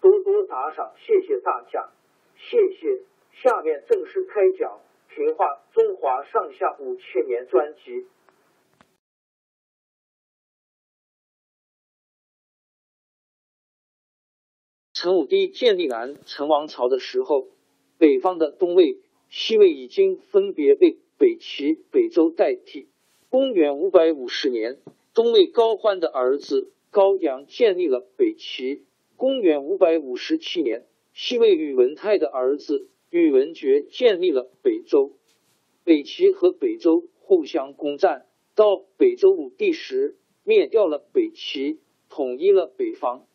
多多打赏，谢谢大家，谢谢。下面正式开讲《评话中华上下五千年》专辑。陈武帝建立南陈王朝的时候，北方的东魏、西魏已经分别被北齐、北周代替。公元五百五十年，东魏高欢的儿子高阳建立了北齐。公元五百五十七年，西魏宇文泰的儿子宇文觉建立了北周。北齐和北周互相攻战，到北周武帝时灭掉了北齐，统一了北方。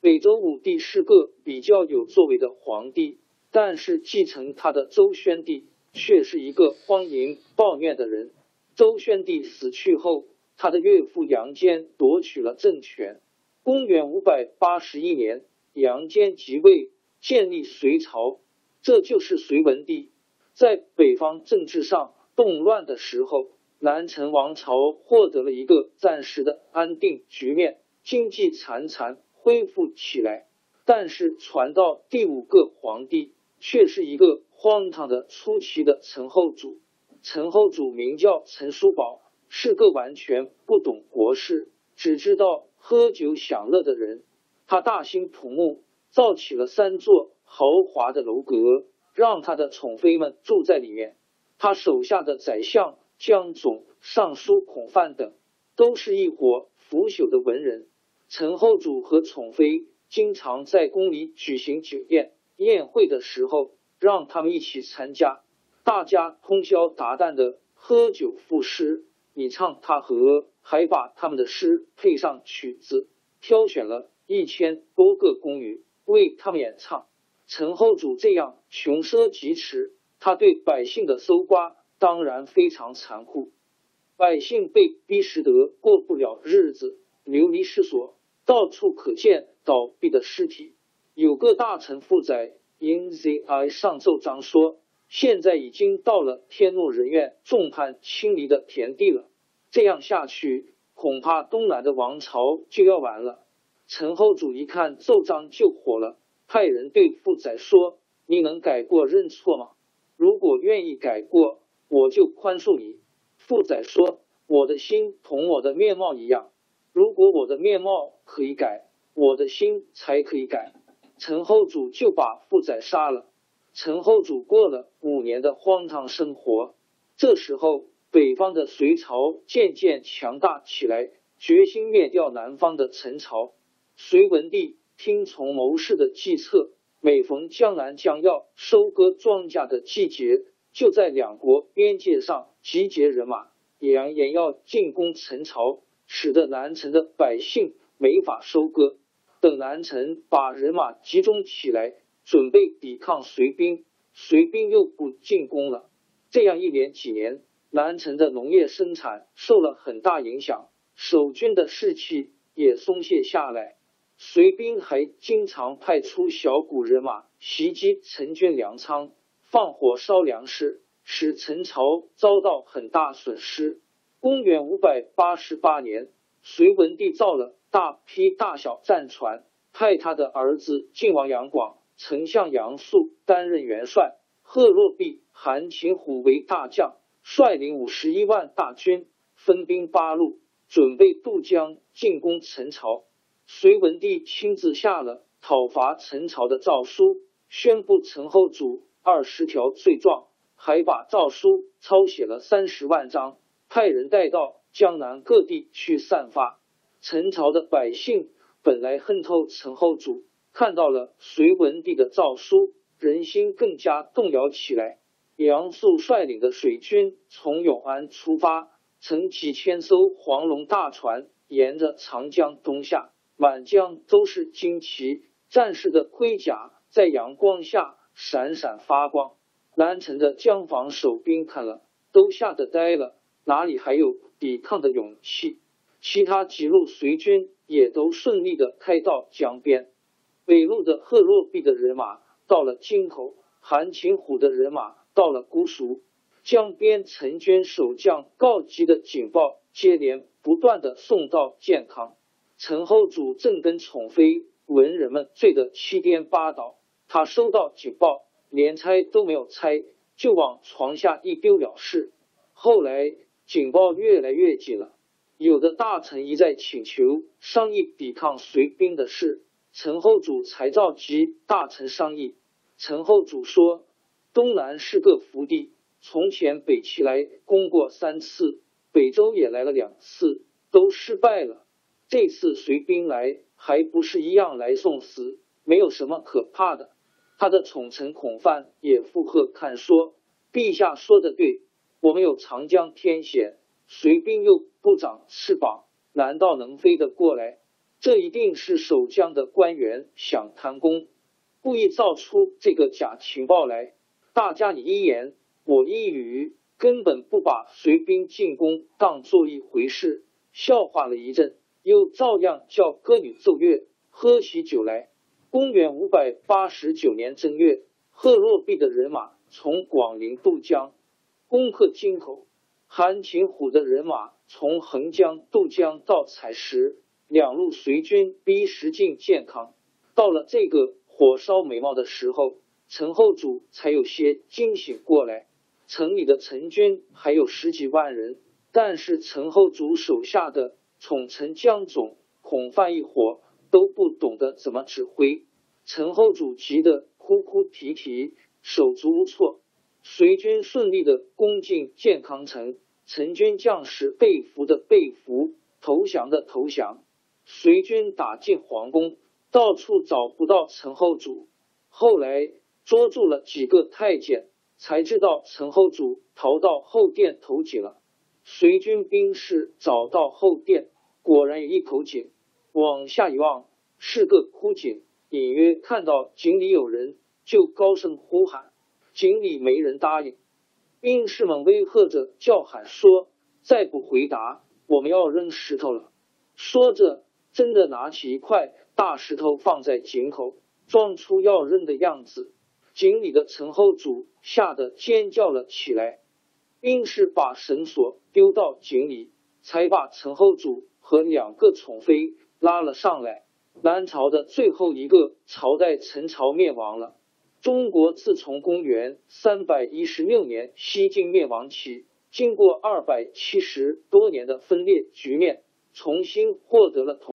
北周武帝是个比较有作为的皇帝，但是继承他的周宣帝却是一个荒淫暴虐的人。周宣帝死去后，他的岳父杨坚夺取了政权。公元五百八十一年，杨坚即位，建立隋朝，这就是隋文帝。在北方政治上动乱的时候，南陈王朝获得了一个暂时的安定局面，经济潺潺恢复起来。但是传到第五个皇帝，却是一个荒唐的出奇的陈后主。陈后主名叫陈叔宝，是个完全不懂国事，只知道。喝酒享乐的人，他大兴土木，造起了三座豪华的楼阁，让他的宠妃们住在里面。他手下的宰相江总、尚书孔范等，都是一伙腐朽的文人。陈后主和宠妃经常在宫里举行酒宴宴会的时候，让他们一起参加，大家通宵达旦的喝酒赋诗。你唱他和，还把他们的诗配上曲子，挑选了一千多个宫女为他们演唱。陈后主这样穷奢极侈，他对百姓的搜刮当然非常残酷，百姓被逼使得过不了日子，流离失所，到处可见倒闭的尸体。有个大臣负载因 zi 上奏章说。现在已经到了天怒人怨、众叛亲离的田地了。这样下去，恐怕东南的王朝就要完了。陈后主一看奏章就火了，派人对傅载说：“你能改过认错吗？如果愿意改过，我就宽恕你。”傅载说：“我的心同我的面貌一样，如果我的面貌可以改，我的心才可以改。”陈后主就把傅载杀了。陈后主过了五年的荒唐生活。这时候，北方的隋朝渐渐强大起来，决心灭掉南方的陈朝。隋文帝听从谋士的计策，每逢江南将要收割庄稼的季节，就在两国边界上集结人马，扬言要进攻陈朝，使得南陈的百姓没法收割。等南陈把人马集中起来。准备抵抗隋兵，隋兵又不进攻了。这样一连几年，南城的农业生产受了很大影响，守军的士气也松懈下来。隋兵还经常派出小股人马袭击陈军粮仓，放火烧粮食，使陈朝遭到很大损失。公元五百八十八年，隋文帝造了大批大小战船，派他的儿子晋王杨广、丞相杨素担任元帅，贺若弼、韩擒虎为大将，率领五十一万大军，分兵八路，准备渡江进攻陈朝。隋文帝亲自下了讨伐陈朝的诏书，宣布陈后主二十条罪状，还把诏书抄写了三十万张。派人带到江南各地去散发。陈朝的百姓本来恨透陈后主，看到了隋文帝的诏书，人心更加动摇起来。杨素率领的水军从永安出发，乘几千艘黄龙大船，沿着长江东下，满江都是旌旗，战士的盔甲在阳光下闪闪发光。南城的江防守兵看了，都吓得呆了。哪里还有抵抗的勇气？其他几路随军也都顺利的开到江边。北路的贺若弼的人马到了京口，韩擒虎的人马到了姑熟。江边陈娟守将告急的警报接连不断的送到建康。陈后主正跟宠妃文人们醉得七颠八倒，他收到警报，连拆都没有拆，就往床下一丢了事。后来。警报越来越紧了，有的大臣一再请求商议抵抗隋兵的事，陈后主才召集大臣商议。陈后主说：“东南是个福地，从前北齐来攻过三次，北周也来了两次，都失败了。这次隋兵来，还不是一样来送死，没有什么可怕的。”他的宠臣孔范也附和看说：“陛下说的对。”我们有长江天险，隋兵又不长翅膀，难道能飞得过来？这一定是守将的官员想贪功，故意造出这个假情报来。大家你一言我一语，根本不把随兵进攻当做一回事，笑话了一阵，又照样叫歌女奏乐，喝起酒来。公元五百八十九年正月，贺若弼的人马从广陵渡江。攻克京口，韩擒虎的人马从横江渡江到采石，两路随军逼实进健康。到了这个火烧眉毛的时候，陈后主才有些惊醒过来。城里的陈军还有十几万人，但是陈后主手下的宠臣江总、孔范一伙都不懂得怎么指挥。陈后主急得哭哭啼啼，手足无措。随军顺利的攻进建康城，陈军将士被俘的被俘，投降的投降。随军打进皇宫，到处找不到陈后主。后来捉住了几个太监，才知道陈后主逃到后殿投井了。随军兵士找到后殿，果然有一口井，往下一望是个枯井，隐约看到井里有人，就高声呼喊。井里没人答应，兵士们威吓着叫喊说：“再不回答，我们要扔石头了。”说着，真的拿起一块大石头放在井口，装出要扔的样子。井里的陈后主吓得尖叫了起来。硬是把绳索丢到井里，才把陈后主和两个宠妃拉了上来。南朝的最后一个朝代陈朝灭亡了。中国自从公元三百一十六年西晋灭亡起，经过二百七十多年的分裂局面，重新获得了统。